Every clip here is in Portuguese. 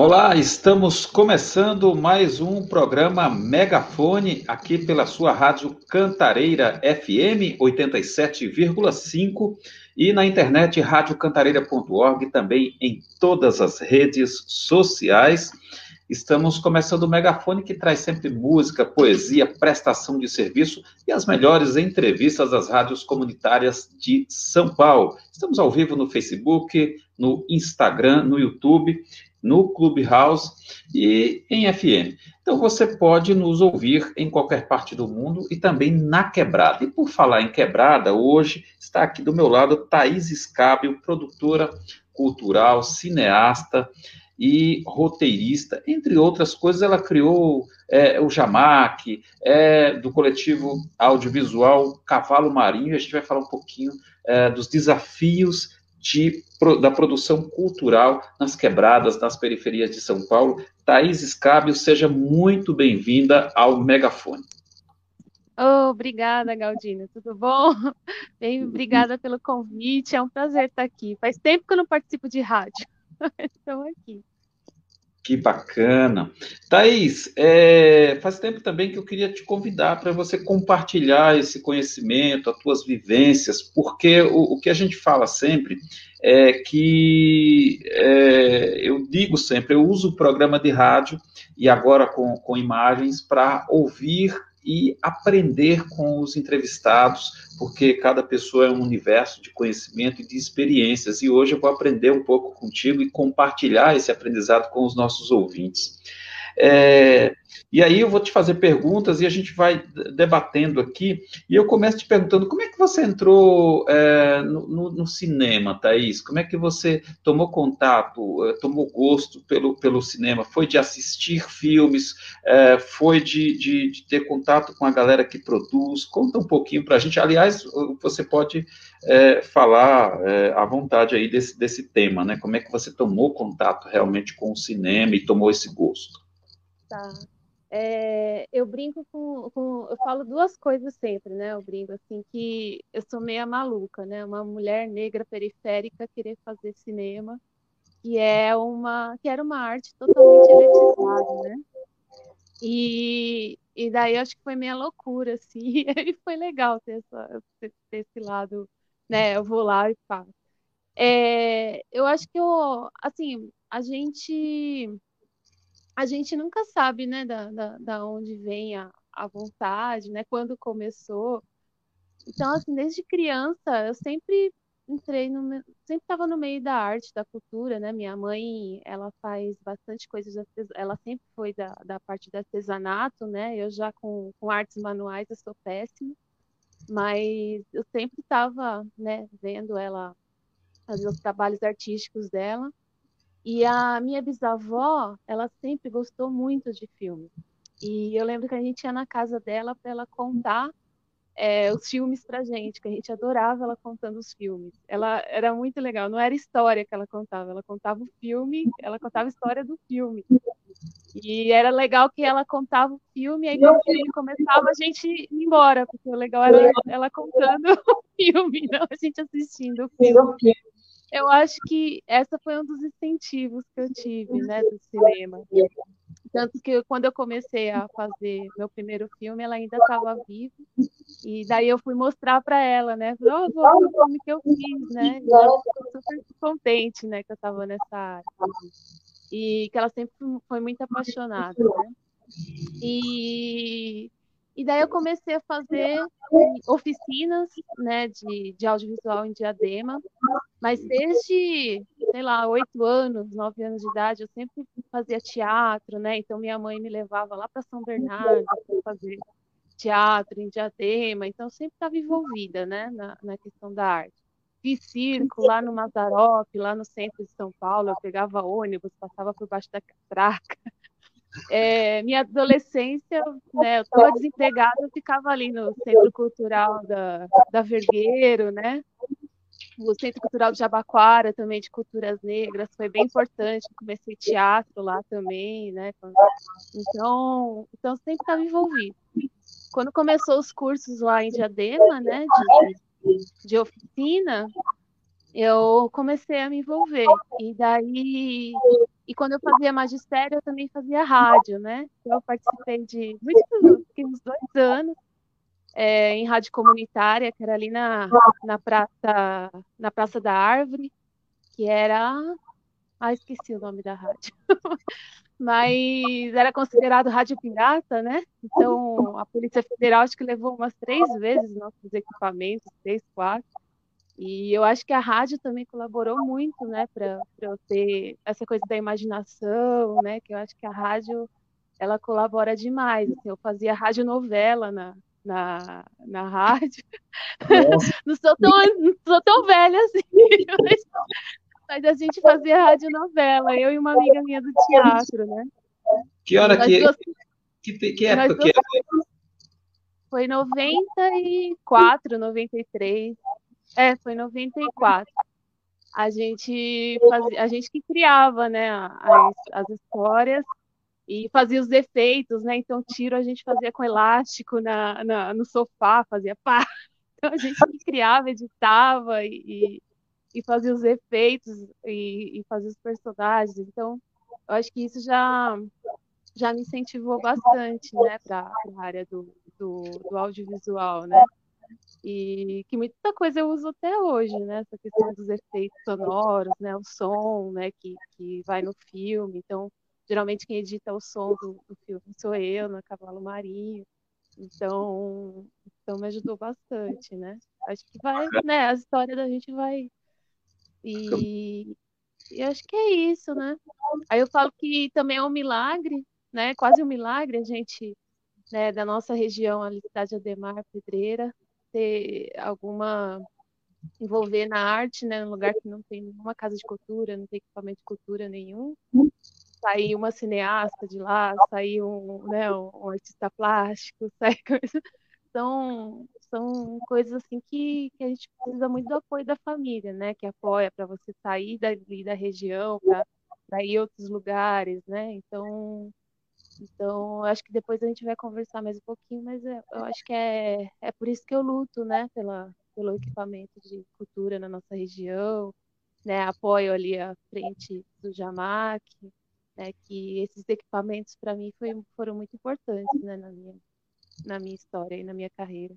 Olá, estamos começando mais um programa Megafone aqui pela sua rádio Cantareira FM 87,5 e na internet radiocantareira.org também em todas as redes sociais. Estamos começando o Megafone que traz sempre música, poesia, prestação de serviço e as melhores entrevistas das rádios comunitárias de São Paulo. Estamos ao vivo no Facebook, no Instagram, no YouTube no Clubhouse e em FM. Então você pode nos ouvir em qualquer parte do mundo e também na Quebrada. E por falar em Quebrada, hoje está aqui do meu lado Thaís Escábio, produtora cultural, cineasta e roteirista, entre outras coisas, ela criou é, o Jamac, é, do coletivo audiovisual Cavalo Marinho, a gente vai falar um pouquinho é, dos desafios de, da produção cultural nas quebradas, nas periferias de São Paulo. Thaís Escábio, seja muito bem-vinda ao Megafone. Oh, obrigada, Galdina. Tudo bom? Bem, obrigada pelo convite. É um prazer estar aqui. Faz tempo que eu não participo de rádio. Estou aqui. Que bacana. Thaís, é, faz tempo também que eu queria te convidar para você compartilhar esse conhecimento, as tuas vivências, porque o, o que a gente fala sempre é que é, eu digo sempre, eu uso o programa de rádio e agora com, com imagens para ouvir e aprender com os entrevistados, porque cada pessoa é um universo de conhecimento e de experiências. E hoje eu vou aprender um pouco contigo e compartilhar esse aprendizado com os nossos ouvintes. É, e aí eu vou te fazer perguntas e a gente vai debatendo aqui. E eu começo te perguntando como é que você entrou é, no, no, no, cinema, Thaís? Como é que você tomou contato, é, tomou gosto pelo, pelo cinema? Foi de assistir filmes? É, foi de, de, de, ter contato com a galera que produz? Conta um pouquinho para a gente. Aliás, você pode é, falar é, à vontade aí desse, desse tema, né? Como é que você tomou contato realmente com o cinema e tomou esse gosto? Tá. É, eu brinco com, com, Eu falo duas coisas sempre, né? Eu brinco assim que eu sou meia maluca, né? Uma mulher negra periférica querer fazer cinema, que é uma que era uma arte totalmente elitizada, né? E, e daí acho que foi minha loucura, assim, e foi legal ter, essa, ter esse lado, né? Eu vou lá e faço. É, eu acho que eu, assim, a gente a gente nunca sabe, né, da, da, da onde vem a, a vontade, né, quando começou. Então, assim, desde criança, eu sempre entrei no, sempre estava no meio da arte, da cultura, né? Minha mãe, ela faz bastante coisas, ela sempre foi da, da parte do artesanato, né? Eu já com, com artes manuais eu sou péssima, mas eu sempre estava, né, vendo ela fazer os trabalhos artísticos dela. E a minha bisavó, ela sempre gostou muito de filme. E eu lembro que a gente ia na casa dela para ela contar é, os filmes para gente, que a gente adorava ela contando os filmes. Ela era muito legal, não era história que ela contava, ela contava o filme, ela contava a história do filme. E era legal que ela contava o filme, e aí quando o filme começava, a gente ia embora, porque o legal era ela contando o filme, não a gente assistindo o filme eu acho que essa foi um dos incentivos que eu tive, né, do cinema. Tanto que quando eu comecei a fazer meu primeiro filme, ela ainda estava viva. E daí eu fui mostrar para ela, né? Falei, vou o filme que eu fiz, né? E ela ficou super contente, né, que eu estava nessa área. E que ela sempre foi muito apaixonada, né? E e daí eu comecei a fazer oficinas né, de, de audiovisual em Diadema, mas desde, sei lá, oito anos, nove anos de idade, eu sempre fazia teatro, né? Então minha mãe me levava lá para São Bernardo para fazer teatro em Diadema, então eu sempre estava envolvida, né, na, na questão da arte. Fiz circo lá no Mazarop, lá no centro de São Paulo, eu pegava ônibus, passava por baixo da catraca, é, minha adolescência, né, eu estava desempregada, eu ficava ali no Centro Cultural da, da Vergueiro, né? O Centro Cultural de Jabaquara, também de culturas negras, foi bem importante. Comecei teatro lá também, né? Então, então sempre estava envolvido. Quando começou os cursos lá em Diadema, né, de, de oficina, eu comecei a me envolver. E daí E quando eu fazia magistério, eu também fazia rádio, né? Então, eu participei de muitos, uns dois anos é, em rádio comunitária, que era ali na, na, praça, na Praça da Árvore, que era. Ah, esqueci o nome da rádio. Mas era considerado rádio pirata, né? Então, a Polícia Federal acho que levou umas três vezes nossos equipamentos, três, quatro. E eu acho que a rádio também colaborou muito, né, para eu ter essa coisa da imaginação, né, que eu acho que a rádio ela colabora demais. Assim, eu fazia rádio novela na, na, na rádio. não, sou tão, não sou tão velha assim, mas, mas a gente fazia rádio novela, eu e uma amiga minha do teatro, né? Que hora que, duas, que, que, época que é? Foi 94, 93. É, foi 94. A gente fazia, a gente que criava, né, as, as histórias e fazia os efeitos, né? Então tiro a gente fazia com elástico na, na no sofá, fazia pá. Então a gente criava, editava e, e fazia os efeitos e, e fazia os personagens. Então eu acho que isso já já me incentivou bastante, né, para a área do, do, do audiovisual, né? E que muita coisa eu uso até hoje, né? Essa questão dos efeitos sonoros, né? O som, né? Que, que vai no filme. Então, geralmente quem edita o som do, do filme sou eu, no Cavalo Marinho. Então, então me ajudou bastante, né? Acho que vai, né? A história da gente vai e, e acho que é isso, né? Aí eu falo que também é um milagre, né? Quase um milagre a gente, né? Da nossa região, a cidade Ademar Pedreira, ter alguma envolver na arte, né, num lugar que não tem nenhuma casa de cultura, não tem equipamento de cultura nenhum. Sair uma cineasta de lá, sair um, né, um artista plástico, sair coisa. São, são coisas assim que, que a gente precisa muito do apoio da família, né, que apoia para você sair da região, para ir a outros lugares, né. Então, então, acho que depois a gente vai conversar mais um pouquinho, mas eu, eu acho que é, é por isso que eu luto, né, pela, pelo equipamento de cultura na nossa região, né, apoio ali à frente do Jamac, né, que esses equipamentos para mim foi, foram muito importantes, né, na minha, na minha história e na minha carreira.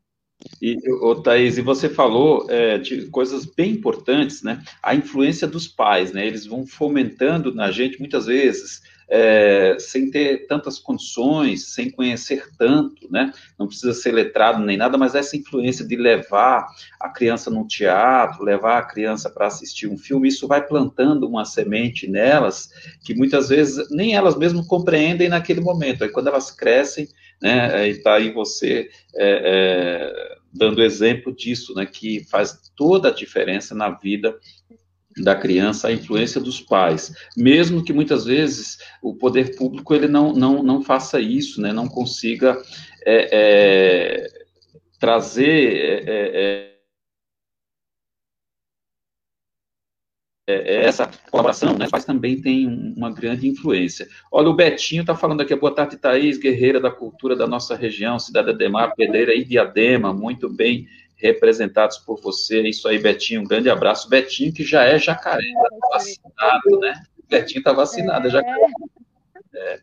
E, ô, Thaís, e você falou é, de coisas bem importantes, né? A influência dos pais, né? Eles vão fomentando na gente, muitas vezes, é, sem ter tantas condições, sem conhecer tanto, né? Não precisa ser letrado nem nada, mas essa influência de levar a criança no teatro, levar a criança para assistir um filme, isso vai plantando uma semente nelas que muitas vezes nem elas mesmas compreendem naquele momento. Aí quando elas crescem, né? Está aí você é, é, dando exemplo disso, né? Que faz toda a diferença na vida da criança a influência dos pais, mesmo que muitas vezes o poder público ele não, não, não faça isso, né, não consiga é, é, trazer é, é, é, é essa colaboração, né, mas também tem uma grande influência. Olha, o Betinho está falando aqui, boa tarde, Thaís, guerreira da cultura da nossa região, cidade de Mar, Pedreira e Diadema, muito bem representados por você. Isso aí, Betinho, um grande abraço. Betinho, que já é jacaré, tá vacinado, né? Betinho está vacinado, é jacaré. É.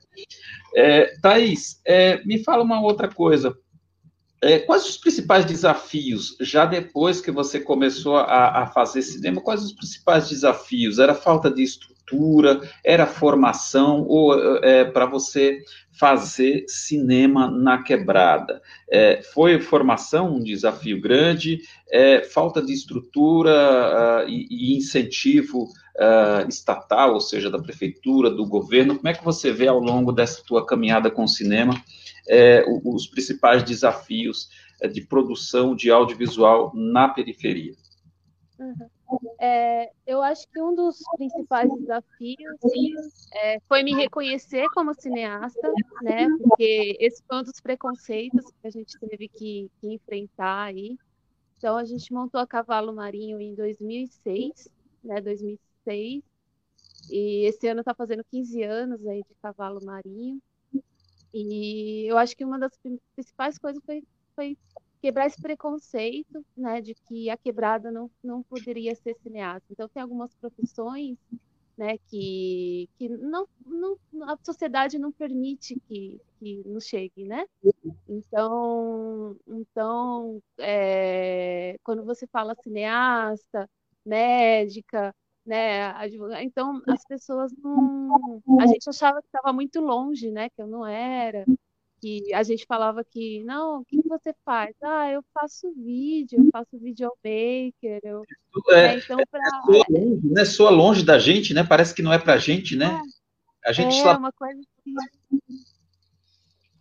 É, Thaís, é, me fala uma outra coisa. É, quais os principais desafios, já depois que você começou a, a fazer cinema, quais os principais desafios? Era falta de estrutura, era formação, ou é, para você fazer cinema na quebrada? É, foi formação um desafio grande, é, falta de estrutura uh, e, e, incentivo uh, estatal, ou seja, da prefeitura, do governo. Como é que você vê ao longo dessa tua caminhada com o cinema é, os principais desafios é, de produção de audiovisual na periferia? Uhum. É, eu acho que um dos principais desafios é, foi me reconhecer como cineasta, né? Porque esse foi um dos preconceitos que a gente teve que, que enfrentar aí. Então a gente montou a Cavalo Marinho em 2006, né? 2006. E esse ano está fazendo 15 anos aí de Cavalo Marinho. E eu acho que uma das principais coisas foi, foi quebrar esse preconceito, né, de que a quebrada não, não poderia ser cineasta. Então, tem algumas profissões né, que, que não, não, a sociedade não permite que, que nos chegue, né? Então, então é, quando você fala cineasta, médica, né, então as pessoas não, a gente achava que estava muito longe, né, que eu não era, que a gente falava que, não, o que você faz? Ah, eu faço vídeo, eu faço videomaker, eu... É, né, então, pra... é, soa longe, né? Soa longe da gente, né? Parece que não é pra gente, né? É, a gente é só... uma coisa assim.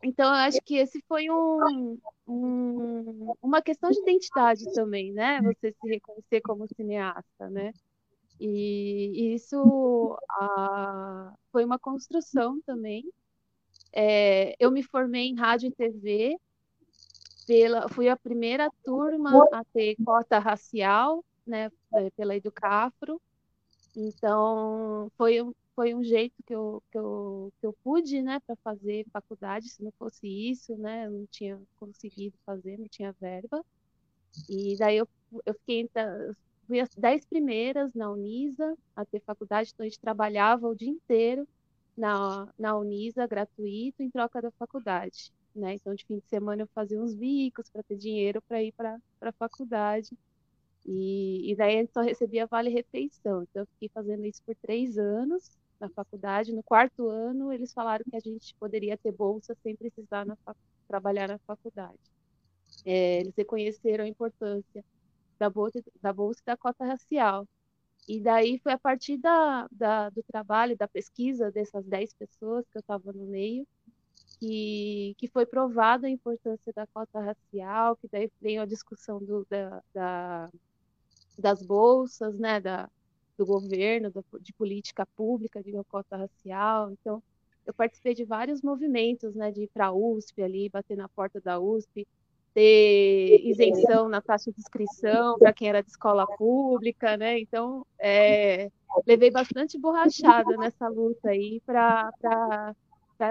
Então, eu acho que esse foi um, um, uma questão de identidade também, né? Você se reconhecer como cineasta, né? E, e isso ah, foi uma construção também, é, eu me formei em rádio e TV, pela, fui a primeira turma a ter cota racial, né, é, pela Educafro. Então, foi, foi um jeito que eu, que eu, que eu pude, né, para fazer faculdade. Se não fosse isso, né, eu não tinha conseguido fazer, não tinha verba. E daí eu, eu fiquei, fui as dez primeiras na Unisa a ter faculdade, então a gente trabalhava o dia inteiro na, na Unisa gratuito em troca da faculdade. Né? Então, de fim de semana eu fazia uns bicos para ter dinheiro para ir para a faculdade. E, e daí gente só recebia vale-refeição. Então, eu fiquei fazendo isso por três anos na faculdade. No quarto ano, eles falaram que a gente poderia ter bolsa sem precisar na trabalhar na faculdade. É, eles reconheceram a importância da bolsa, da bolsa e da cota racial. E daí foi a partir da, da, do trabalho, da pesquisa dessas 10 pessoas que eu estava no meio, que, que foi provada a importância da cota racial, que daí veio a discussão do, da, da, das bolsas, né, da, do governo, da, de política pública de uma cota racial. Então, eu participei de vários movimentos, né, de ir para a USP ali, bater na porta da USP, ter isenção na taxa de inscrição para quem era de escola pública, né? Então, é, levei bastante borrachada nessa luta aí para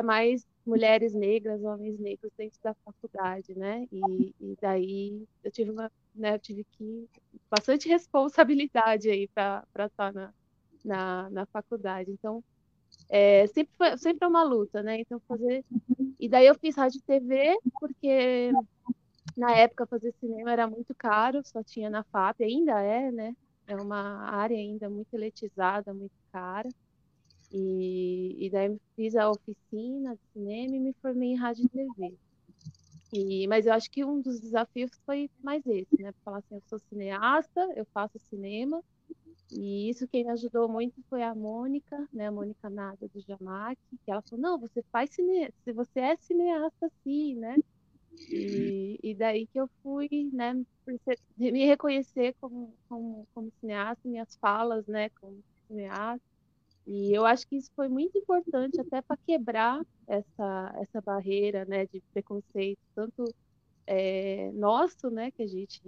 mais mulheres negras, homens negros dentro da faculdade, né? E, e daí eu tive uma, né, eu tive que bastante responsabilidade aí para estar na, na, na faculdade. Então, é, sempre foi sempre é uma luta, né? Então fazer e daí eu fiz rádio e TV porque na época, fazer cinema era muito caro, só tinha na FAP, ainda é, né? É uma área ainda muito elitizada, muito cara. E, e daí fiz a oficina de cinema e me formei em rádio e TV. E, mas eu acho que um dos desafios foi mais esse, né? Falar assim, eu sou cineasta, eu faço cinema, e isso quem me ajudou muito foi a Mônica, né? A Mônica Nada do Jamac, que ela falou, não, você faz cinema, você é cineasta, sim, né? E, e daí que eu fui, né, me reconhecer como, como, como cineasta, minhas falas, né, como cineasta. E eu acho que isso foi muito importante até para quebrar essa, essa barreira, né, de preconceito, tanto é, nosso, né, que a gente,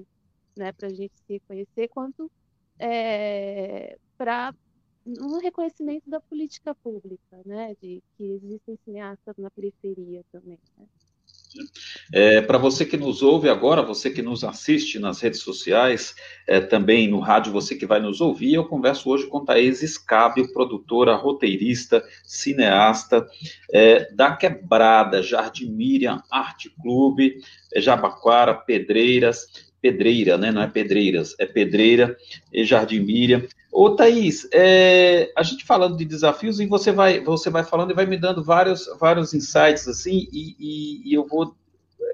né, para a gente se reconhecer, quanto é, para um reconhecimento da política pública, né, de que existem cineastas na periferia também. Né? É, Para você que nos ouve agora, você que nos assiste nas redes sociais, é, também no rádio, você que vai nos ouvir, eu converso hoje com Thaís Escábio, produtora, roteirista, cineasta, é, da Quebrada, Jardim Miriam Arte Clube, é, Jabaquara, Pedreiras, Pedreira, né? Não é Pedreiras, é Pedreira e Jardim Miriam. Ô, Thaís, é, a gente falando de desafios, e você vai, você vai falando e vai me dando vários, vários insights, assim, e, e, e eu vou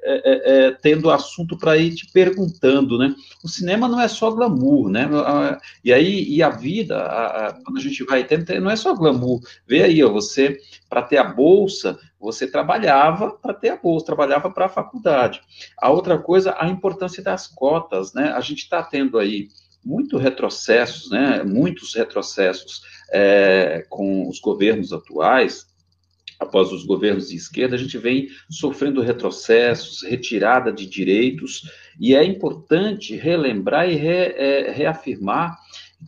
é, é, é tendo assunto para ir te perguntando, né? O cinema não é só glamour, né? E aí, e a vida, a, a, quando a gente vai tendo, não é só glamour. Vê aí, ó, você, para ter a bolsa, você trabalhava para ter a bolsa, trabalhava para a faculdade. A outra coisa, a importância das cotas, né? A gente está tendo aí muito retrocessos, né, muitos retrocessos é, com os governos atuais, após os governos de esquerda, a gente vem sofrendo retrocessos, retirada de direitos, e é importante relembrar e re, é, reafirmar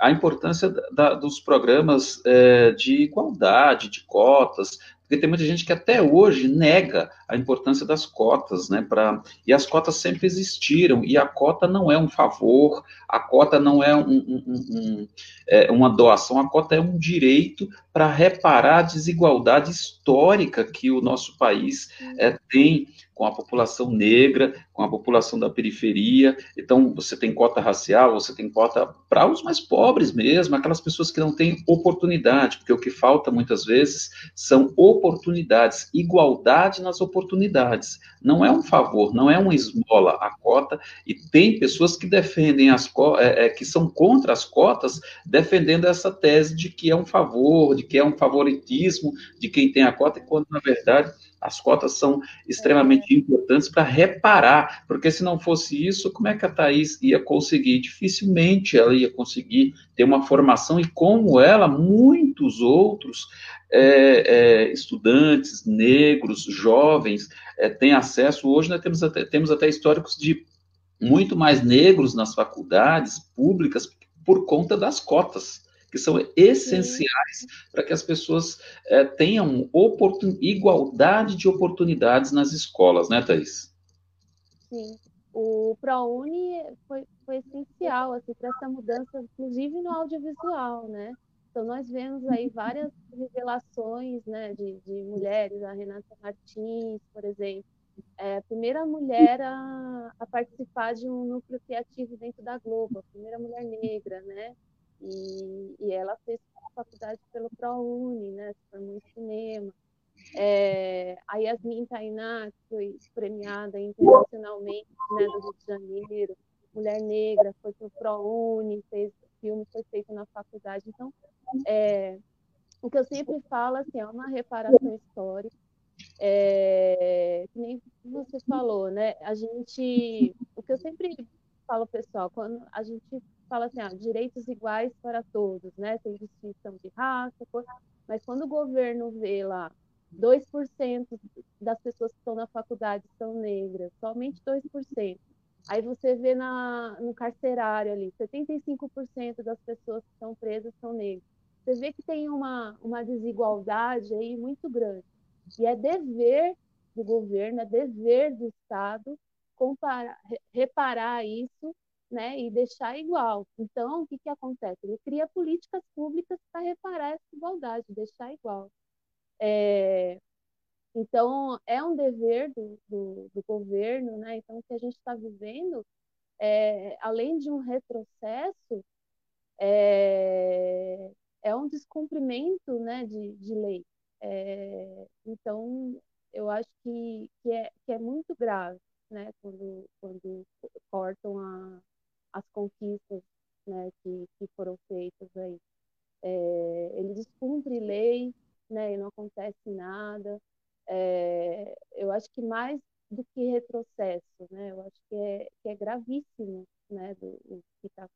a importância da, dos programas é, de igualdade, de cotas, porque tem muita gente que até hoje nega a importância das cotas, né? Pra, e as cotas sempre existiram, e a cota não é um favor, a cota não é, um, um, um, é uma doação, a cota é um direito para reparar a desigualdade histórica que o nosso país é, tem com a população negra, com a população da periferia. Então, você tem cota racial, você tem cota para os mais pobres mesmo, aquelas pessoas que não têm oportunidade, porque o que falta muitas vezes são oportunidades, igualdade nas oportunidades. Não é um favor, não é uma esmola a cota, e tem pessoas que defendem as é, é, que são contra as cotas, defendendo essa tese de que é um favor, de que é um favoritismo de quem tem a cota, quando na verdade as cotas são extremamente é. importantes para reparar, porque se não fosse isso, como é que a Thais ia conseguir? Dificilmente ela ia conseguir ter uma formação, e como ela, muitos outros é, é, estudantes negros, jovens, é, têm acesso. Hoje nós temos até, temos até históricos de muito mais negros nas faculdades públicas por conta das cotas que são essenciais para que as pessoas é, tenham igualdade de oportunidades nas escolas, né, Thais? Sim. O ProUni foi, foi essencial assim, para essa mudança, inclusive no audiovisual, né? Então, nós vemos aí várias revelações né, de, de mulheres, a Renata Martins, por exemplo, é a primeira mulher a, a, participar de um núcleo criativo dentro da Globo, a primeira mulher negra, né? E, e ela fez faculdade pelo ProUni, né? Se formou em cinema. É, a Yasmin Tainá, que foi premiada internacionalmente né, do Rio de Janeiro, mulher negra, foi para o ProUni, fez filme, foi feito na faculdade. Então, é, o que eu sempre falo assim, é uma reparação histórica. É, que nem você falou, né? A gente, o que eu sempre falo, pessoal, quando a gente fala assim, ah, direitos iguais para todos, né? Sem distinção de raça, cor, mas quando o governo vê lá 2% das pessoas que estão na faculdade são negras, somente 2%. Aí você vê na, no carcerário ali, 75% das pessoas que estão presas são negras. Você vê que tem uma, uma desigualdade aí muito grande. E é dever do governo, é dever do Estado comparar, reparar isso né, e deixar igual. Então, o que, que acontece? Ele cria políticas públicas para reparar essa igualdade, deixar igual. É, então, é um dever do, do, do, governo, né? Então, o que a gente está vivendo, é, além de um retrocesso, é, é um descumprimento né, de, de lei. É, então, eu acho que, que, é, que é muito grave né, quando, quando cortam a, as conquistas né, que, que foram feitas aí. É, ele descumpre lei, né, e não acontece nada. É, eu acho que mais do que retrocesso, né, eu acho que é, que é gravíssimo, né, do, o que tá,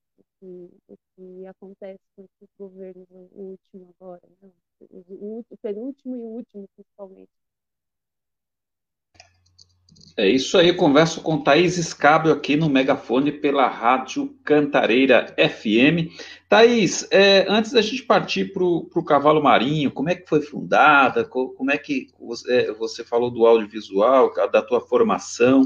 o, o que acontece com esses governos, o último agora, né, o, o penúltimo e o último principalmente. É isso aí, converso com Thaís Escábio aqui no Megafone pela Rádio Cantareira FM. Thaís, é, antes da gente partir para o Cavalo Marinho, como é que foi fundada? Como é que você, é, você falou do audiovisual, da tua formação,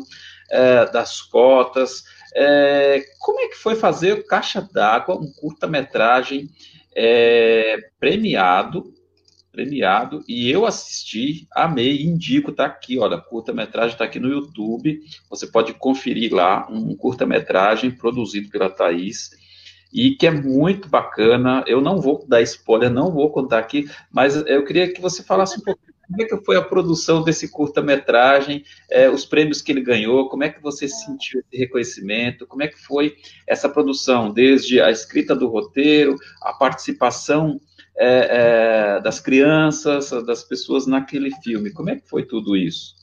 é, das cotas? É, como é que foi fazer Caixa d'Água, um curta-metragem é, premiado premiado e eu assisti, amei, indico, tá aqui, olha, curta-metragem tá aqui no YouTube, você pode conferir lá, um curta-metragem produzido pela Thaís, e que é muito bacana, eu não vou dar spoiler, não vou contar aqui, mas eu queria que você falasse um pouco como é que foi a produção desse curta-metragem, é, os prêmios que ele ganhou, como é que você sentiu esse reconhecimento, como é que foi essa produção, desde a escrita do roteiro, a participação é, é, das crianças, das pessoas naquele filme. Como é que foi tudo isso?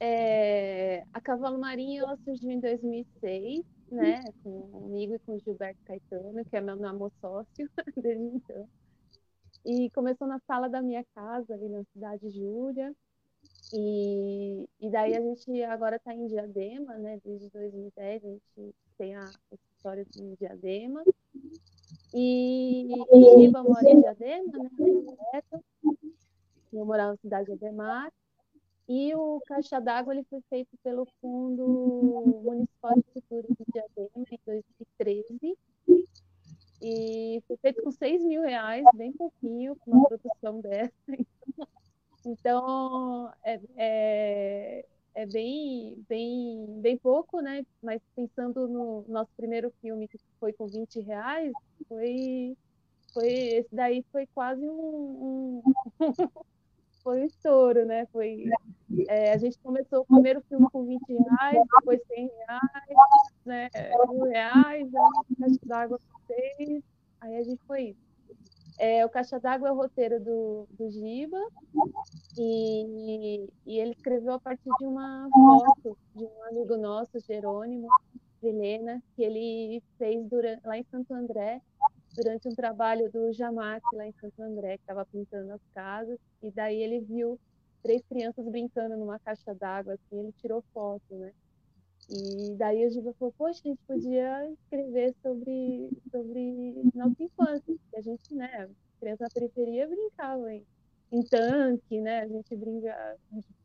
É, a Cavalo Marinho ela surgiu em 2006, né, comigo e com Gilberto Caetano, que é meu namoro sócio desde então. E começou na sala da minha casa, ali na cidade de Júlia. E, e daí a gente agora está em Diadema, né? Desde 2010 a gente tem a, história em Diadema. E Giba mora em Diadema, né? Eu morava na cidade de Ademar. E o Caixa d'Água ele foi feito pelo Fundo Municipal de Cultura de Diadema em 2013. E foi feito com 6 mil reais, bem pouquinho, com uma produção dessa. Então, é, é, é bem, bem, bem pouco, né? Mas pensando no nosso primeiro filme, que foi com 20 reais, foi, foi esse daí foi quase um, um foi um estouro, né? Foi, é, a gente começou o primeiro filme com 20 reais, depois 100 reais, né? mil reais, aí caixa d'água com 6, aí a gente foi isso. É, o Caixa d'Água é o roteiro do, do Giba, e, e ele escreveu a partir de uma foto de um amigo nosso, Jerônimo Helena, que ele fez durante, lá em Santo André, durante um trabalho do Jamac lá em Santo André, que estava pintando as casas, e daí ele viu três crianças brincando numa caixa d'água, assim, ele tirou foto, né? E daí o Giba falou, poxa, a gente podia escrever sobre, sobre nossa infância, que a gente, né, criança na periferia brincava em, em tanque, né, a gente brinca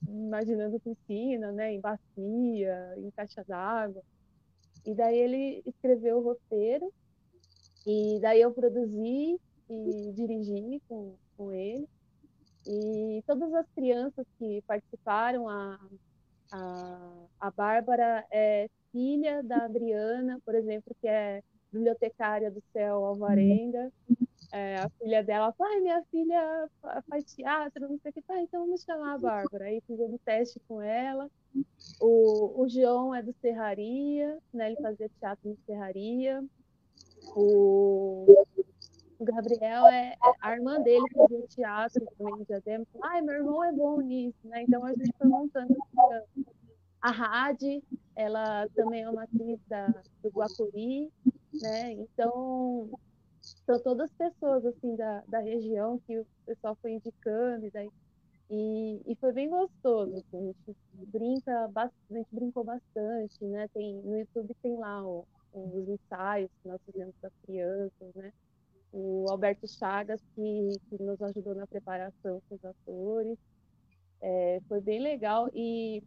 imaginando piscina, né, em bacia, em caixa d'água. E daí ele escreveu o roteiro, e daí eu produzi e dirigi com, com ele. E todas as crianças que participaram, a, a, a Bárbara é filha da Adriana, por exemplo, que é bibliotecária do Céu Alvarenga. É, a filha dela, pai, minha filha faz teatro, não sei o que, tá, então vamos chamar a Bárbara. Aí fizemos teste com ela. O, o João é do Serraria, né, ele fazia teatro no Serraria. O, o Gabriel é, é a irmã dele fazia teatro também de Diadema. Ai, meu irmão é bom nisso, né? Então a gente foi montando a Rade, ela também é uma atriz da, do Guacuri, né? Então são todas pessoas assim da, da região que o pessoal foi indicando e daí e, e foi bem gostoso, assim, a gente brinca, a gente brincou bastante, né? Tem, no YouTube tem lá os ensaios que nós fizemos para as crianças, né? O Alberto Chagas, que, que nos ajudou na preparação com os atores. É, foi bem legal e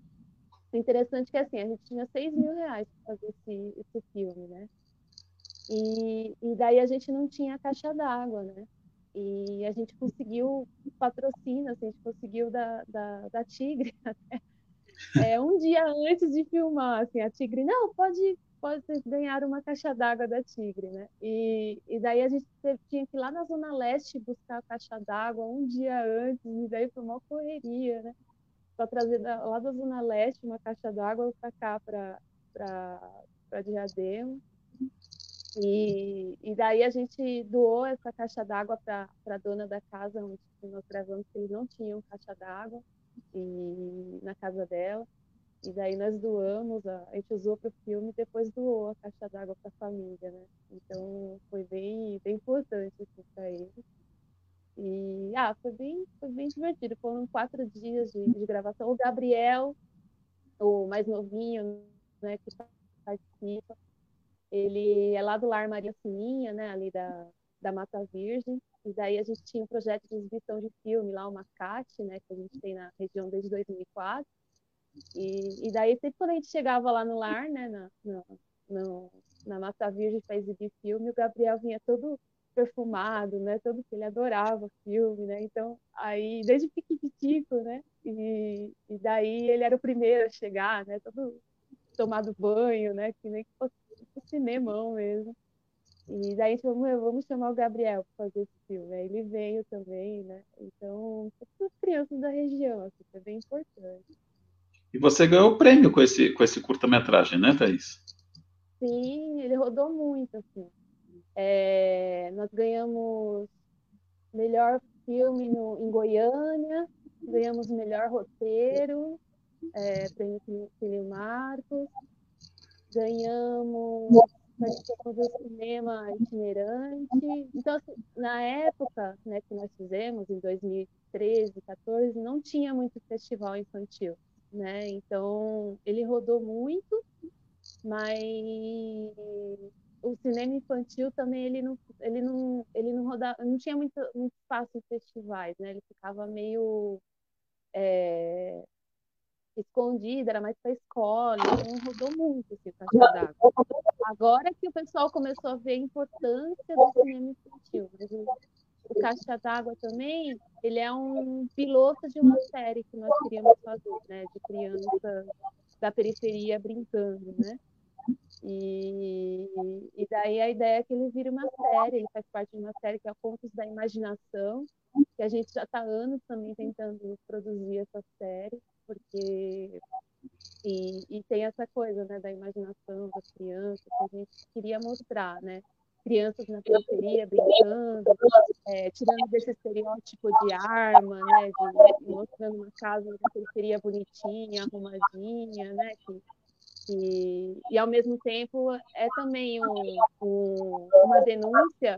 interessante que assim, a gente tinha 6 mil reais para fazer esse, esse filme, né? E, e daí a gente não tinha caixa d'água, né? E a gente conseguiu patrocínio, assim, a gente conseguiu da, da, da Tigre até. É, um dia antes de filmar, assim, a Tigre, não, pode pode ganhar uma caixa d'água da Tigre, né? E, e daí a gente tinha que ir lá na Zona Leste buscar a caixa d'água um dia antes, e daí foi uma correria, né? Para trazer da, lá da Zona Leste uma caixa d'água para cá, para Diadema. E, e daí a gente doou essa caixa d'água para a dona da casa onde nós gravamos, que eles não tinham caixa d'água na casa dela. E daí nós doamos, a, a gente usou para o filme e depois doou a caixa d'água para a família, né? Então foi bem, bem importante assim, para eles. E ah, foi bem, foi bem divertido. Foram quatro dias de, de gravação. O Gabriel, o mais novinho, né, que participa, ele é lá do Lar Maria Sininha, né, ali da, da Mata Virgem. E daí a gente tinha um projeto de exibição de filme lá, o Mascate, né, que a gente tem na região desde 2004. E, e daí, sempre quando a gente chegava lá no lar, né, na, no, na Mata Virgem para exibir filme, o Gabriel vinha todo perfumado, né, todo que ele adorava filme, né, então, aí, desde piquititico, né, e, e daí ele era o primeiro a chegar, né, todo tomado banho, né, que nem que fosse um cinemão mesmo. E daí a gente falou, vamos chamar o Gabriel para fazer esse filme. Aí ele veio também, né? Então, todas as crianças da região, assim, é bem importante. E você ganhou o prêmio com esse, com esse curta-metragem, né, Thaís? Sim, ele rodou muito, assim. É, nós ganhamos melhor filme no, em Goiânia, ganhamos melhor roteiro, é, prêmio Cine Marcos, ganhamos participamos do cinema itinerante. Então, assim, na época né, que nós fizemos, em 2013, 2014, não tinha muito festival infantil né? Então ele rodou muito, mas o cinema infantil também ele não ele não ele não rodava não tinha muito, muito espaço em festivais né ele ficava meio é, escondido era mais para escola então rodou muito esse assim, agora que o pessoal começou a ver a importância do cinema infantil mas o, caixa d'água também ele é um piloto de uma série que nós queríamos fazer né de crianças da periferia brincando né e, e daí a ideia é que ele vire uma série, ele faz parte de uma série que é Contos da Imaginação, que a gente já está anos também tentando produzir essa série, porque e, e, tem essa coisa né, da imaginação das crianças que a gente queria mostrar, né? Crianças na periferia brincando, é, tirando desse estereótipo de arma, né? De, mostrando uma casa na periferia bonitinha, arrumadinha, né? Que, e, e ao mesmo tempo é também um, um, uma denúncia,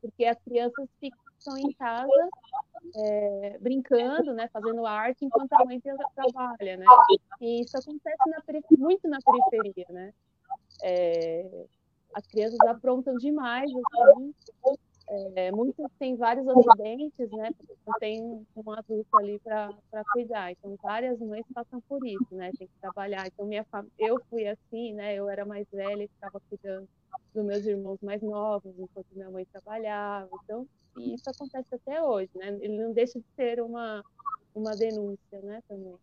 porque as crianças ficam em casa é, brincando, né, fazendo arte enquanto a mãe trabalha, né? E isso acontece na, muito na periferia, né? É, as crianças aprontam demais, assim, é, muitos têm vários acidentes, né? Não tem um adulto ali para cuidar. Então, várias mães passam por isso, né? Tem que trabalhar. Então, minha fam... eu fui assim, né? Eu era mais velha e ficava cuidando dos meus irmãos mais novos, enquanto minha mãe trabalhava. Então, isso acontece até hoje, né? Ele não deixa de ser uma, uma denúncia, né? Também.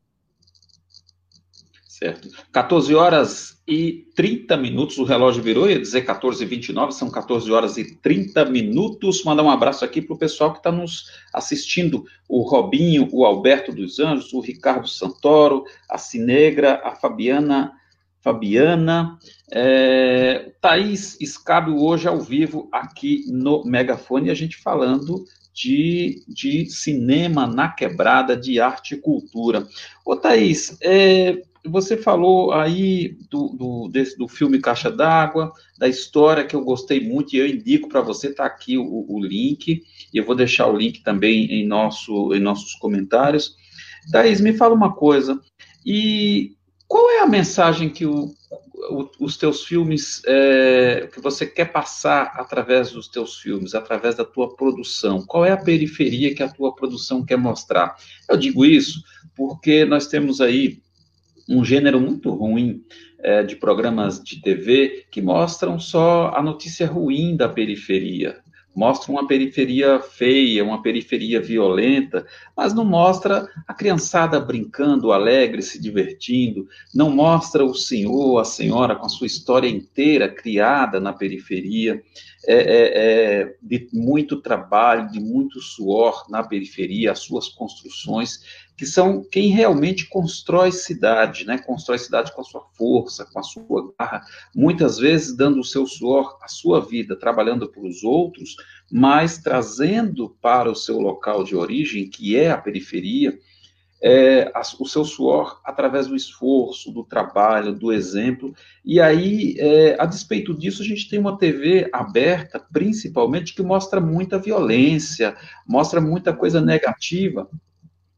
Certo. 14 horas e 30 minutos, o relógio virou, ia dizer 14 e 29, são 14 horas e 30 minutos. Mandar um abraço aqui para o pessoal que está nos assistindo: o Robinho, o Alberto dos Anjos, o Ricardo Santoro, a Cinegra, a Fabiana. Fabiana, é, Thaís Escábio hoje ao vivo aqui no Megafone, a gente falando de, de cinema na quebrada, de arte e cultura. Ô Thaís, é, você falou aí do, do, desse, do filme Caixa d'Água, da história que eu gostei muito, e eu indico para você, tá aqui o, o, link, e eu vou deixar o link também em, nosso, em nossos comentários. Thaís, me fala uma coisa, e qual é a mensagem que o, o, os teus filmes, é, que você quer passar através dos teus filmes, através da tua produção? Qual é a periferia que a tua produção quer mostrar? Eu digo isso porque nós temos aí um gênero muito ruim é, de programas de TV que mostram só a notícia ruim da periferia. Mostram uma periferia feia, uma periferia violenta, mas não mostra a criançada brincando, alegre, se divertindo, não mostra o senhor, a senhora com a sua história inteira criada na periferia, é, é, é, de muito trabalho, de muito suor na periferia, as suas construções, que são quem realmente constrói cidade, né? Constrói cidade com a sua força, com a sua garra, muitas vezes dando o seu suor, a sua vida, trabalhando para os outros, mas trazendo para o seu local de origem, que é a periferia, é, a, o seu suor através do esforço, do trabalho, do exemplo. E aí, é, a despeito disso, a gente tem uma TV aberta, principalmente, que mostra muita violência, mostra muita coisa negativa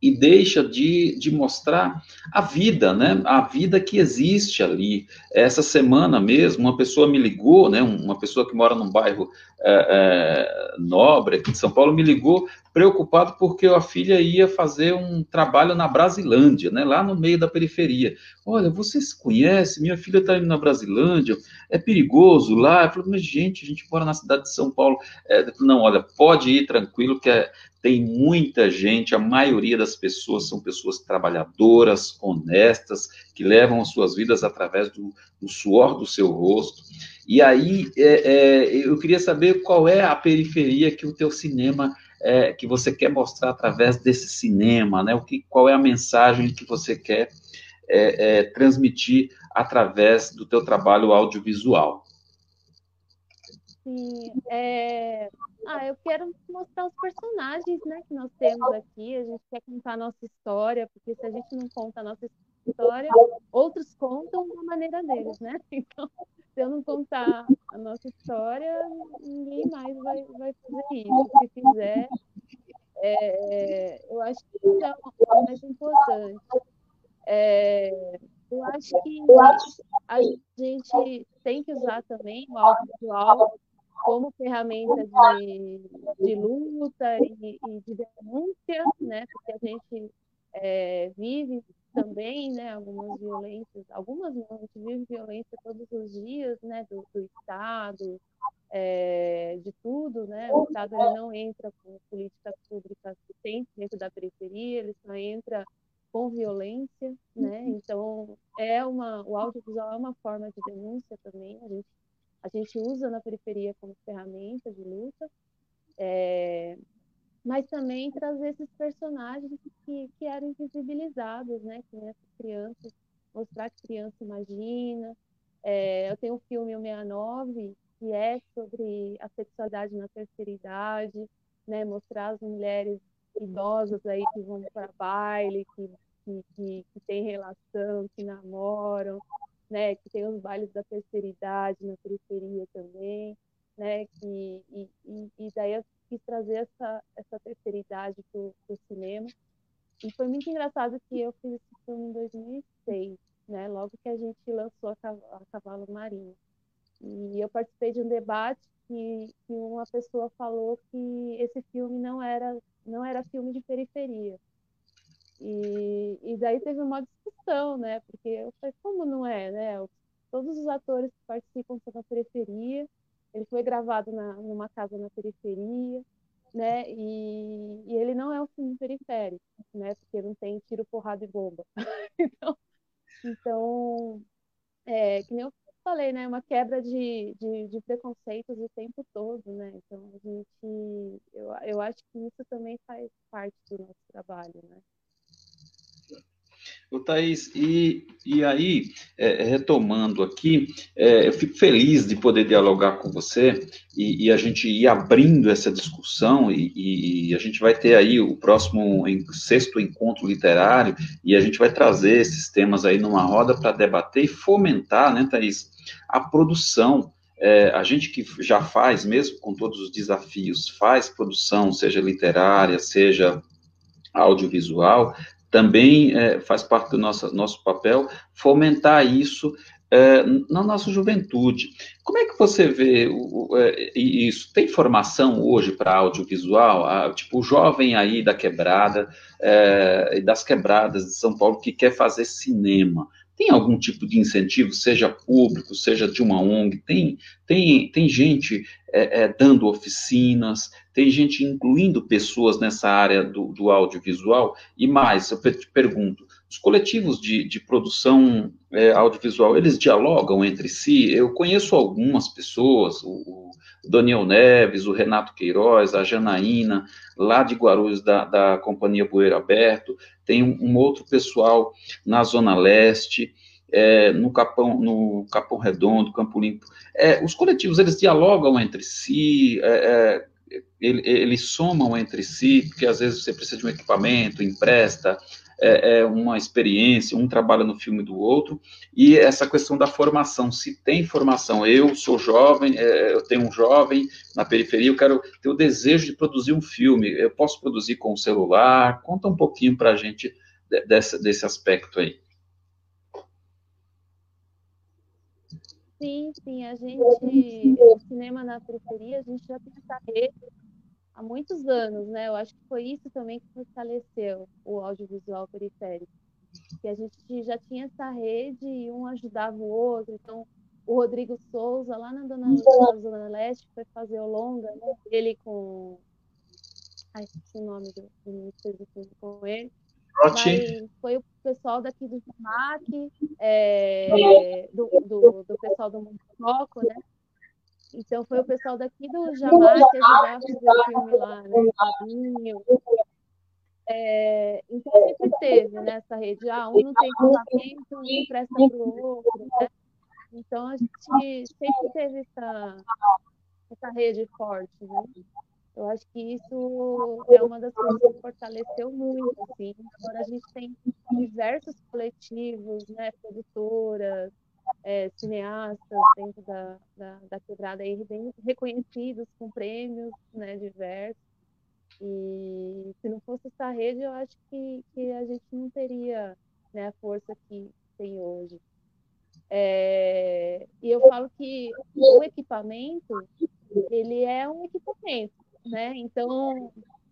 e deixa de, de mostrar a vida, né? A vida que existe ali. Essa semana mesmo, uma pessoa me ligou, né? Uma pessoa que mora num bairro é, é, nobre aqui de São Paulo me ligou preocupado porque a filha ia fazer um trabalho na Brasilândia, né? Lá no meio da periferia. Olha, você se conhece? Minha filha está indo na Brasilândia. É perigoso lá? Eu falei, mas gente, a gente mora na cidade de São Paulo. É, não, olha, pode ir tranquilo que é, tem muita gente, a maioria das pessoas são pessoas trabalhadoras, honestas, que levam as suas vidas através do, do suor do seu rosto. E aí, é, é, eu queria saber qual é a periferia que o teu cinema, é, que você quer mostrar através desse cinema, né? O que, qual é a mensagem que você quer é, é, transmitir através do teu trabalho audiovisual? Sim, é, ah, eu quero mostrar os personagens, né, que nós temos aqui. A gente quer contar a nossa história, porque se a gente não conta a nossa história, outros contam da maneira deles, né? Então, se eu não contar a nossa história, ninguém mais vai, vai fazer isso. Se fizer, é, eu acho que isso é o mais importante. É, eu acho que a gente tem que usar também o audiovisual como ferramenta de, de luta e, e, de denúncia, né? Porque a gente é, vive também, né? Algumas violências, algumas não, a gente vive violência todos os dias, né? Do, do Estado, é, de tudo, né? O Estado ele não entra com políticas públicas sempre dentro da periferia, ele só entra com violência, né? Então é uma, o audiovisual é uma forma de denúncia também. A gente a gente usa na periferia como ferramenta de luta, é, mas também trazer esses personagens que, que eram invisibilizados, né? Que essas crianças, mostrar que criança imagina. É, eu tenho um filme, o 69, que é sobre a sexualidade na terceira idade, né? Mostrar as mulheres idosas aí que vão para baile, que, que, que, que têm relação, que namoram, né, que tem os bailes da terceira idade na periferia também, né, que, e, e, e daí eu quis trazer essa, essa terceira idade para o cinema. E foi muito engraçado que eu fiz esse filme em 2006, né, logo que a gente lançou a, a Cavalo Marinho. E eu participei de um debate que, que uma pessoa falou que esse filme não era, não era filme de periferia, e, e daí teve uma discussão, né? Porque eu falei, como não é, né? Todos os atores que participam são na periferia, ele foi gravado na, numa casa na periferia, né? E, e, ele não é um filme periférico, né? Porque não tem tiro, porrada e bomba. então, então é, que nem eu falei, né? Uma quebra de, de, de, preconceitos o tempo todo, né? Então, a gente... Eu, eu acho que isso também faz parte do nosso trabalho, né? O Thaís, e, e aí, é, retomando aqui, é, eu fico feliz de poder dialogar com você e, e a gente ir abrindo essa discussão e, e, a gente vai ter aí o próximo em, sexto encontro literário e a gente vai trazer esses temas aí numa roda para debater e fomentar, né, Thaís, a produção. É, a gente que já faz, mesmo com todos os desafios, faz produção, seja literária, seja audiovisual, também é, faz parte do nosso, nosso papel fomentar isso é, na nossa juventude. Como é que você vê o, o, é, isso? Tem formação hoje para audiovisual? Ah, tipo, o jovem aí da quebrada, é, das quebradas de São Paulo que quer fazer cinema. Tem algum tipo de incentivo, seja público, seja de uma ONG? Tem, tem, tem gente é, é, dando oficinas, tem gente incluindo pessoas nessa área do, do audiovisual? E mais, eu te pergunto, os coletivos de, de produção é, audiovisual, eles dialogam entre si? Eu conheço algumas pessoas, o, o Daniel Neves, o Renato Queiroz, a Janaína, lá de Guarulhos, da, da Companhia Bueiro Aberto, tem um, um outro pessoal na Zona Leste, é, no, Capão, no Capão Redondo, Campo Limpo. É, os coletivos, eles dialogam entre si, é, é eles, somam entre si, porque às vezes você precisa de um equipamento, empresta, é, é, uma experiência, um trabalha no filme do outro, e essa questão da formação, se tem formação, eu sou jovem, é, eu tenho um jovem na periferia, eu quero ter o desejo de produzir um filme, eu posso produzir com o celular, conta um pouquinho para a gente desse aspecto aí. Sim, sim, a gente, o cinema na periferia, a gente já tem essa rede há muitos anos, né? Eu acho que foi isso também que fortaleceu o audiovisual periférico. Que a gente já tinha essa rede e um ajudava o outro. Então, o Rodrigo Souza, lá na Dona, na Zona Leste, foi fazer o longa, né? ele com. Ai, esqueci o nome do, fez com ele. Foi o pessoal daqui do Jamac, é, do, do, do, pessoal do Mundo Foco, né? Então foi o pessoal daqui do Jamar que ajudava fazer o filme lá, né? É, então sempre teve nessa né, rede, ah, um não tem equipamento, um empresta para o outro, né? Então a gente sempre teve essa, essa rede forte, né? Eu acho que isso é uma das coisas que fortaleceu muito, assim. Agora a gente tem diversos coletivos, né, produtoras, é, cineastas dentro da, da, da quebrada aí, bem reconhecidos com prêmios né, diversos. E se não fosse essa rede, eu acho que, que a gente não teria né, a força que tem hoje. É, e eu falo que o equipamento, ele é um equipamento, né? Então,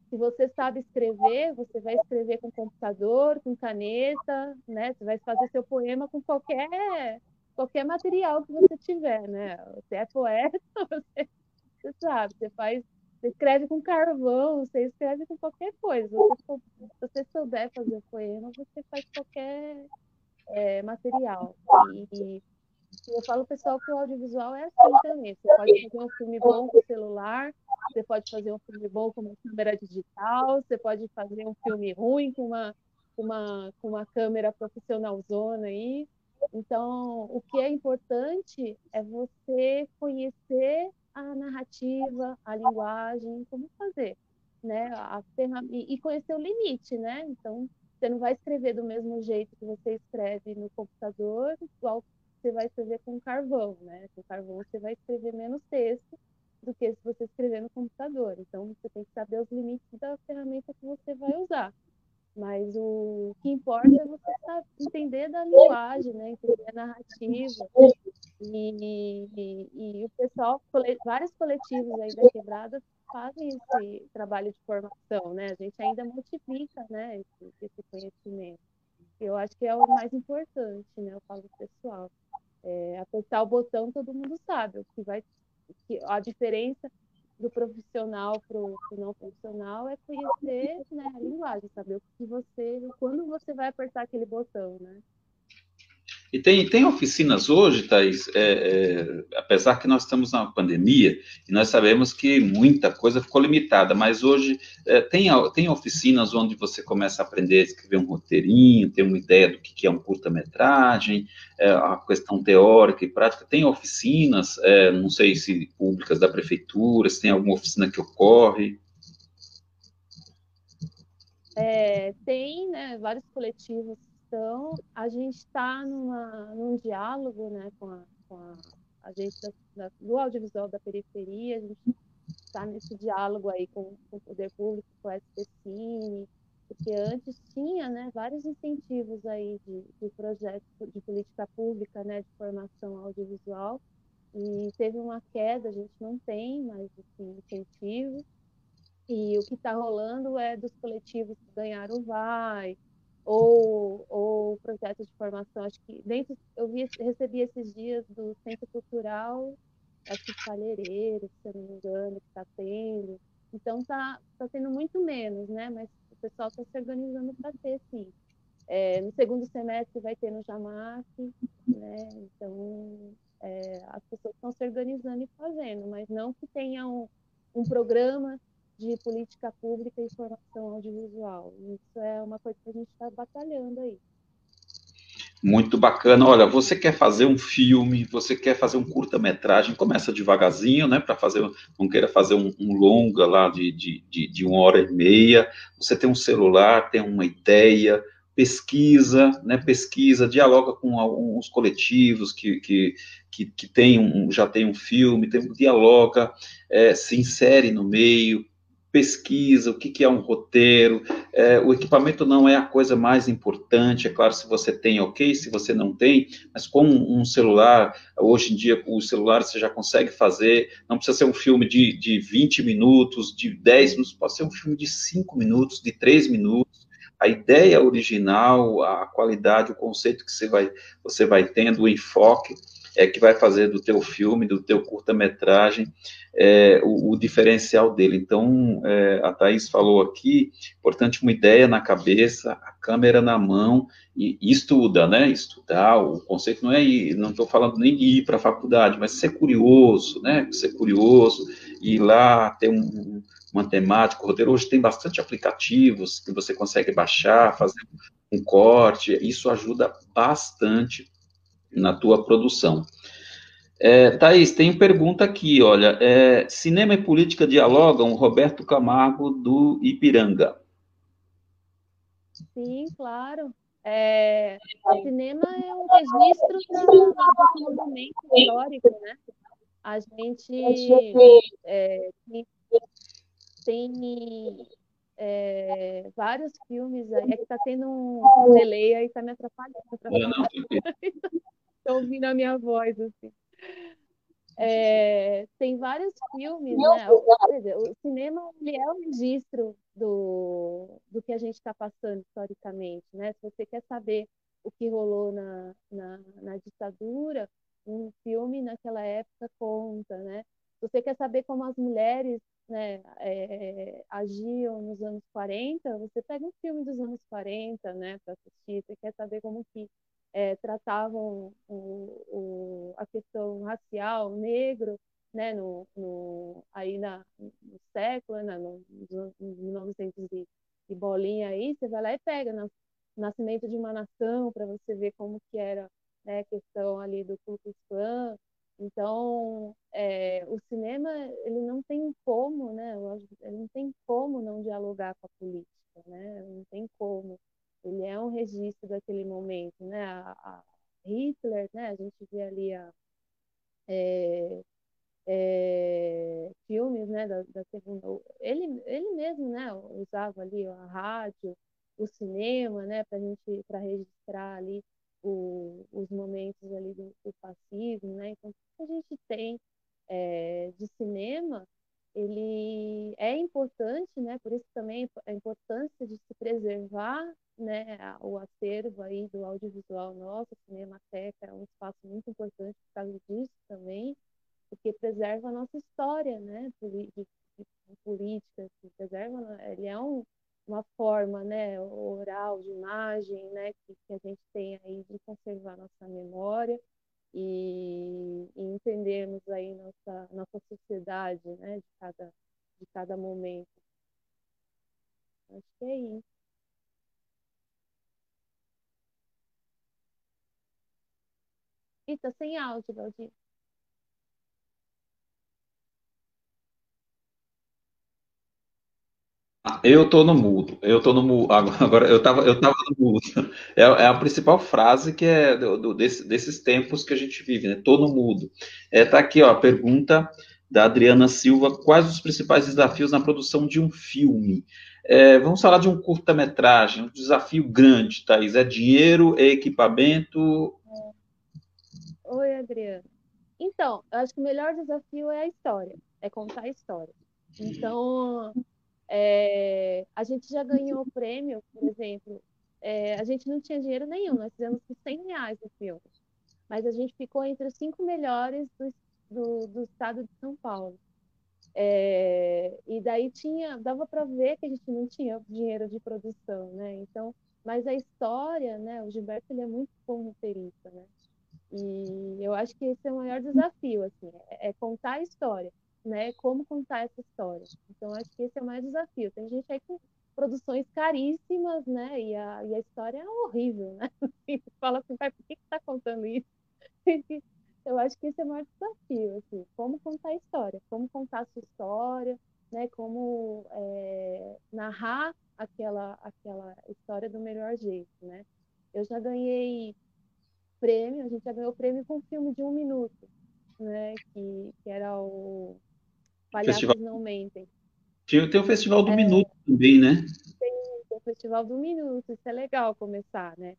se você sabe escrever, você vai escrever com computador, com caneta, né? Você vai fazer seu poema com qualquer qualquer material que você tiver, né? Você é poeta, você, você sabe, você faz, você escreve com carvão, você escreve com qualquer coisa. Você, se você souber fazer poema, você faz qualquer é, material. E, eu falo pessoal que o audiovisual é assim também. Você pode fazer um filme bom com celular, você pode fazer um filme bom com uma câmera digital, você pode fazer um filme ruim com uma, com uma, com uma câmera profissional zona aí. Então, o que é importante é você conhecer a narrativa, a linguagem, como fazer, né? A e conhecer o limite, né? Então, você não vai escrever do mesmo jeito que você escreve no computador, igual você vai escrever com carvão, né? Com carvão você vai escrever menos texto do que se você escrever no computador. Então, você tem que saber os limites da ferramenta que você vai usar. Mas o que importa é você entender da linguagem, né? entender a narrativa. E, e, e, o pessoal, vários coletivos aí da quebrada fazem esse trabalho de formação, né? A gente ainda multiplica né, esse, esse conhecimento. Eu acho que é o mais importante, né? Eu falo pessoal. É, apertar o botão, todo mundo sabe o que vai, que a diferença do profissional para o não profissional é conhecer né, a linguagem, saber o que você, quando você vai apertar aquele botão, né? E tem, tem oficinas hoje, Thais, é, é, apesar que nós estamos na pandemia, e nós sabemos que muita coisa ficou limitada, mas hoje é, tem, tem oficinas onde você começa a aprender a escrever um roteirinho, ter uma ideia do que, que é um curta-metragem, é, a questão teórica e prática. Tem oficinas, é, não sei se públicas da prefeitura, se tem alguma oficina que ocorre. É, tem né, vários coletivos então, a gente está num diálogo né, com, a, com a, a gente da, do audiovisual da periferia, a gente está nesse diálogo aí com, com, o poder público, com o SPCine, porque antes tinha né, vários incentivos aí de, de projetos de política pública, né, de formação audiovisual, e teve uma queda, a gente não tem mais assim, incentivo, e o que está rolando é dos coletivos que ganharam o VAI, ou, ou projetos de formação. Acho que dentro, eu vi, recebi esses dias do Centro Cultural, acho que Palheireiro, se eu não me engano, que está tendo. Então está tá tendo muito menos, né? Mas o pessoal está se organizando para ter, sim. É, no segundo semestre vai ter no Jamac, né? Então é, as pessoas estão se organizando e fazendo, mas não que tenha um, um programa de política pública e formação audiovisual. Isso é uma coisa que a gente está batalhando aí. Muito bacana. Olha, você quer fazer um filme, você quer fazer um curta-metragem, começa devagarzinho, né? Para fazer, não queira fazer um, um longa lá de, de, de, de, uma hora e meia. Você tem um celular, tem uma ideia, pesquisa, né? Pesquisa, dialoga com alguns coletivos que, que, que, que tem um, já tem um filme, tem, dialoga, é, se insere no meio, pesquisa, o que, que é um roteiro, é, o equipamento não é a coisa mais importante, é claro, se você tem, ok, se você não tem, mas com um celular, hoje em dia, com o celular você já consegue fazer, não precisa ser um filme de, de 20 minutos, de 10 minutos, pode ser um filme de 5 minutos, de 3 minutos, a ideia original, a qualidade, o conceito que você vai, você vai tendo, o enfoque, é que vai fazer do teu filme, do teu curta-metragem, é, o, o, diferencial dele. Então, é, a Thaís falou aqui, importante uma ideia na cabeça, a câmera na mão, e, e estuda, né? Estudar, o conceito não é ir, não estou falando nem ir para a faculdade, mas ser curioso, né? Ser curioso, ir lá, ter um, o roteiro hoje tem bastante aplicativos que você consegue baixar, fazer um corte, isso ajuda bastante na tua produção. É, Thaís, tem pergunta aqui, olha, é, cinema e política dialogam, Roberto Camargo, do Ipiranga. Sim, claro. É, o cinema é um registro do momento histórico, né? A gente é, tem é, vários filmes aí, é que está tendo um delay aí, está me atrapalhando. atrapalhando. Não, não, estão ouvindo a minha voz, assim. É, tem vários filmes, né? O, o cinema ele é um registro do, do que a gente está passando historicamente, né? Se você quer saber o que rolou na, na, na ditadura, um filme naquela época conta, né? Se você quer saber como as mulheres né, é, agiam nos anos 40, você pega um filme dos anos 40, né, para assistir. Você quer saber como que é, tratavam o, o, a questão racial, negro, né, no, no, aí na, no século, né, no, no 1900 e, e bolinha aí, você vai lá e pega no Nascimento de uma Nação para você ver como que era né, a questão ali do Ku Klux. Então, é, o cinema ele não tem como, né, ele não tem como não dialogar com a política, né, não tem como ele é um registro daquele momento, né? A, a Hitler, né? A gente vê ali a, é, é, filmes, né? Da, da, segunda, ele, ele mesmo, né? Usava ali a rádio, o cinema, né? Para gente, para registrar ali o, os momentos ali do, do fascismo, né? Então, o que a gente tem é, de cinema ele é importante, né? Por isso também a importância de se preservar, né? O acervo aí do audiovisual nosso, a Cinemateca é um espaço muito importante por causa disso também, porque preserva a nossa história, né? De, de, de política, assim, preserva, ele é um, uma forma, né? Oral de imagem, né? Que, que a gente tem aí de conservar nossa memória e, e entendermos aí nossa nossa sociedade, né, de cada de cada momento. Acho que é isso. E tá sem áudio, Valdir. Eu estou no mudo. Eu estou no mudo. Agora eu estava eu tava no mudo. É, é, a principal frase que é do, do, desse, desses tempos que a gente vive, né? Tô no mudo. É, tá aqui, ó, a pergunta da Adriana Silva: quais os principais desafios na produção de um filme? É, vamos falar de um curta-metragem, um desafio grande, Thaís. É dinheiro, é equipamento? Oi, Adriana. Então, eu acho que o melhor desafio é a história, é contar a história. Então, é, a gente já ganhou prêmio, por exemplo, é, a gente não tinha dinheiro nenhum, nós fizemos por 100 reais no filme, mas a gente ficou entre os cinco melhores do, do, do estado de São Paulo. É, e daí tinha, dava para ver que a gente não tinha dinheiro de produção, né? Então, mas a história, né? O Gilberto ele é muito bom roteirista, né? E eu acho que esse é o maior desafio, assim, é, é contar a história né, como contar essa história. Então, acho que esse é o mais desafio. Tem gente aí com produções caríssimas, né, e a, e a história é horrível, né? Você fala assim, pai, por que está contando isso? Eu acho que esse é o maior desafio, assim, como contar a história, como contar a sua história, né, como é, narrar aquela, aquela história do melhor jeito, né? Eu já ganhei prêmio, a gente já ganhou prêmio com um filme de um minuto, né, que, que era o Palhaços festival... não mentem. Tem, o Festival do é, Minuto também, né? Tem, tem, o Festival do Minuto, isso é legal começar, né?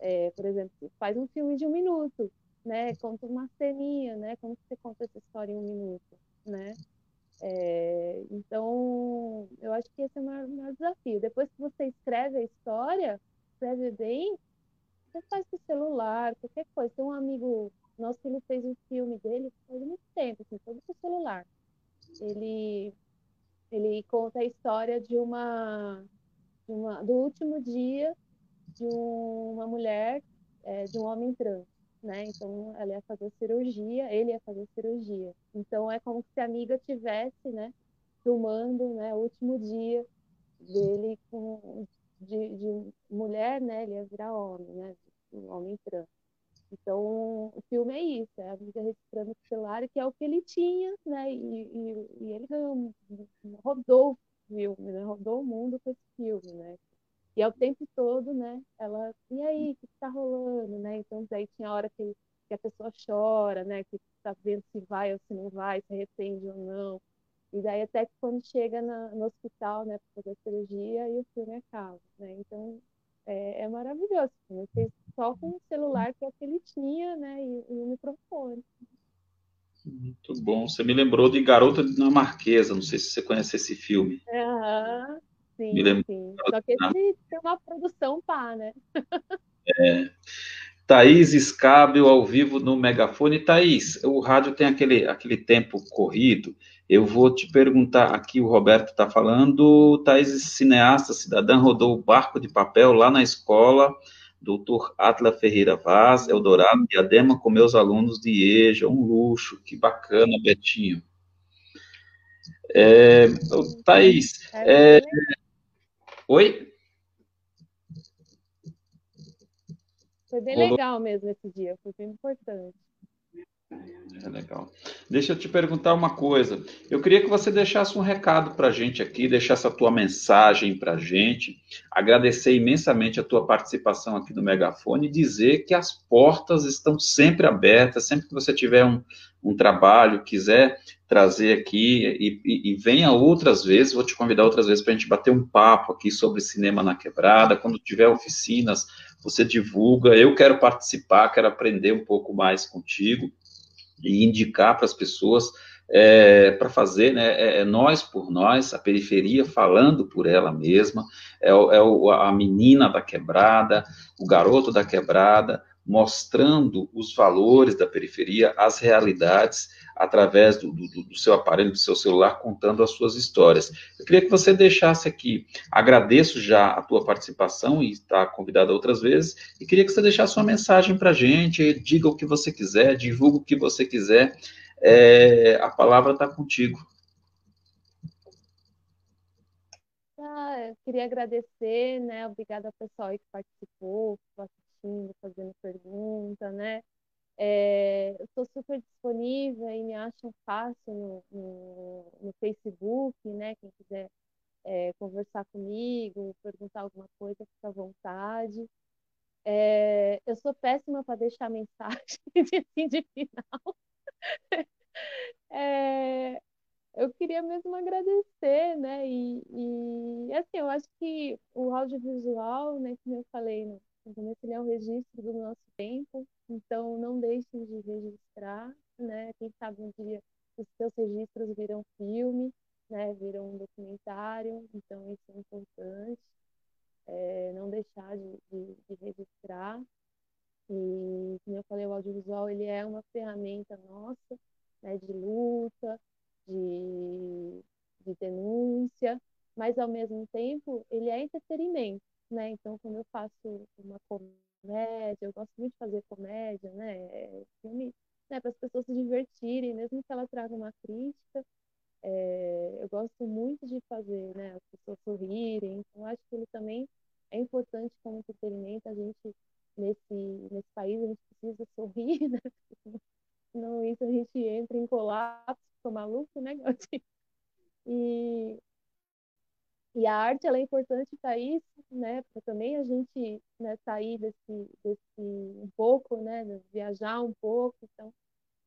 É, por exemplo, faz um filme de um minuto, né? Conta uma ceninha, né? Como você conta essa história em um minuto, né? É, então, eu acho que esse é o maior, maior, desafio. Depois que você escreve a história, escreve bem, você faz com o celular, qualquer coisa. Tem um amigo nosso que ele fez um filme dele faz muito tempo, assim, todo com o celular ele, ele conta a história de uma, de uma do último dia de uma mulher, é, de um homem trans, né? Então ela ia fazer cirurgia, ele ia fazer cirurgia. Então é como se a amiga tivesse, né, filmando, né, o último dia dele com de, de mulher, né? Ele ia virar homem, né? Um homem trans. Então, o filme é isso, é a vida registrando o celular, que é o que ele tinha, né? E, e, e ele rodou o filme, né? Rodou o mundo com esse filme, né? E ao tempo todo, né? Ela, e aí, o que está rolando, né? Então, daí tinha hora que, que a pessoa chora, né? Que está vendo se vai ou se não vai, se arrepende ou não. E daí até que quando chega na, no hospital, né, para fazer a cirurgia, e o filme acaba, né? Então, é, é maravilhoso. Assim, só com o celular que, é que ele tinha, né? E, e o microfone. Muito bom. Você me lembrou de Garota Dinamarquesa. Não sei se você conhece esse filme. Aham, sim, me lembro sim. Só que esse tem uma produção pá, né? é. Thaís Escábio ao vivo no megafone. Thaís, o rádio tem aquele, aquele tempo corrido eu vou te perguntar aqui, o Roberto está falando, Thaís, cineasta, cidadã, rodou o barco de papel lá na escola, doutor Atla Ferreira Vaz, Eldorado, Diadema com meus alunos de EJA, um luxo, que bacana, Betinho. É, Thaís, é, oi? Foi bem legal mesmo esse dia, foi bem importante. É legal. Deixa eu te perguntar uma coisa. Eu queria que você deixasse um recado para a gente aqui, deixasse a tua mensagem para a gente, agradecer imensamente a tua participação aqui no Megafone e dizer que as portas estão sempre abertas, sempre que você tiver um, um trabalho, quiser trazer aqui e, e, e, venha outras vezes, vou te convidar outras vezes para a gente bater um papo aqui sobre cinema na quebrada, quando tiver oficinas, você divulga, eu quero participar, quero aprender um pouco mais contigo, e indicar para as pessoas é, para fazer, né, é, é, nós por nós, a periferia falando por ela mesma, é, é o, a menina da quebrada, o garoto da quebrada, mostrando os valores da periferia, as realidades, através do, do, do, seu aparelho, do seu celular, contando as suas histórias. Eu queria que você deixasse aqui, agradeço já a tua participação e está convidada outras vezes, e queria que você deixasse uma mensagem para a gente, diga o que você quiser, divulga o que você quiser, é, a palavra está contigo. Ah, eu queria agradecer, né, obrigada ao pessoal que participou, que assistindo, fazendo pergunta, né, é, eu estou super disponível e me acham fácil no, no, no Facebook, né? Quem quiser é, conversar comigo, perguntar alguma coisa, fica à vontade. É, eu sou péssima para deixar mensagem de, assim, de final. É, eu queria mesmo agradecer, né? E, e, assim, eu acho que o audiovisual, né, como eu falei no, começo, ele é um registro do nosso tempo, então, não deixem de registrar, né? Quem sabe um dia os seus registros viram filme, né? Viram um documentário, então isso é importante. É, não deixar de, de, de, registrar. E, como eu falei, o audiovisual ele é uma ferramenta nossa, né? De luta, de, de denúncia, mas ao mesmo tempo ele é entretenimento, né? Então, quando eu faço uma comédia, eu gosto muito de fazer comédia, né? É, filme, né, para as pessoas se divertirem, mesmo que ela traga uma crítica. É, eu gosto muito de fazer, né, as pessoas sorrirem. Então, acho que ele também é importante como entretenimento. A gente nesse nesse país a gente precisa sorrir, né? Não isso a gente entra em colapso, fica maluco, né, E e a arte ela é importante para isso, né? Para também a gente né, sair desse, desse um pouco, né? Viajar um pouco, então,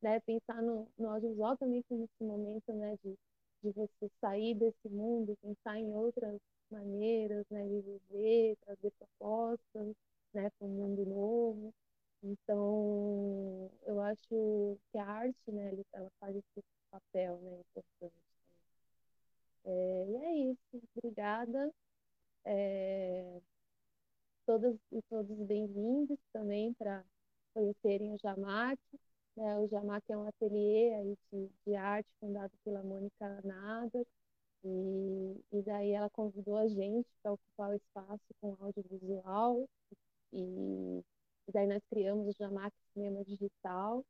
né? Pensar no, no audiovisual também como esse momento, né? De, de você sair desse mundo, pensar em outras maneiras, né? De viver, trazer propostas, né? Para um mundo novo. Então, eu acho que a arte, né? Ela faz esse papel, né? Importante. É, e é isso. Obrigada. É, todas e todos bem-vindos também para conhecerem o Jamac. Né? O Jamac é um ateliê aí de, de arte fundado pela Mônica Nada. E, e daí ela convidou a gente para ocupar o espaço com audiovisual. E, e daí nós criamos o Jamac Cinema Digital.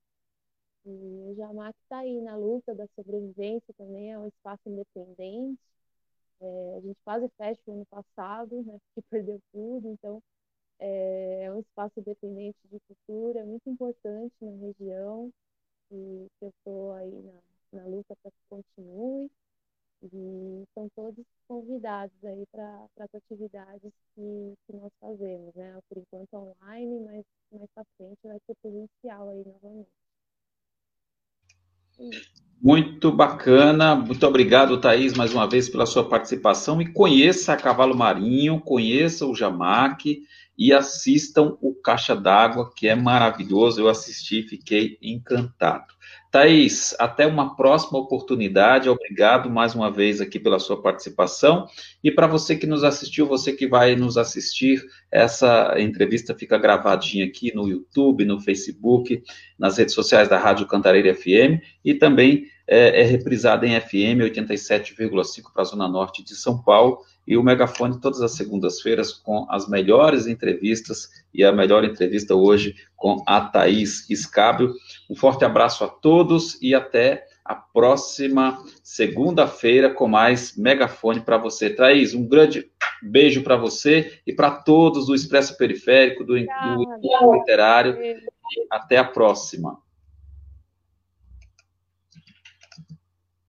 E o Jamac está aí na luta da sobrevivência também, é um espaço independente. É, a gente quase fecha o ano passado, né, porque perdeu tudo, então é, é um espaço independente de cultura, muito importante na região, e que eu estou aí na, na luta para que continue. E estão todos convidados aí para as atividades que, que nós fazemos, né? Por enquanto online, mas mais para frente vai ser presencial aí novamente. Muito bacana, muito obrigado, Thaís, mais uma vez pela sua participação. E conheça a Cavalo Marinho, conheça o Jamac e assistam o Caixa d'Água, que é maravilhoso. Eu assisti, fiquei encantado. Thaís, até uma próxima oportunidade. Obrigado mais uma vez aqui pela sua participação. E para você que nos assistiu, você que vai nos assistir, essa entrevista fica gravadinha aqui no YouTube, no Facebook, nas redes sociais da Rádio Cantareira FM e também é, é reprisada em FM 87,5 para a Zona Norte de São Paulo e o Megafone todas as segundas-feiras com as melhores entrevistas e a melhor entrevista hoje com a Thaís Escábio. Um forte abraço a todos e até a próxima segunda-feira com mais Megafone para você. Thaís, um grande beijo para você e para todos do Expresso Periférico, do, do, do Literário. Até a próxima.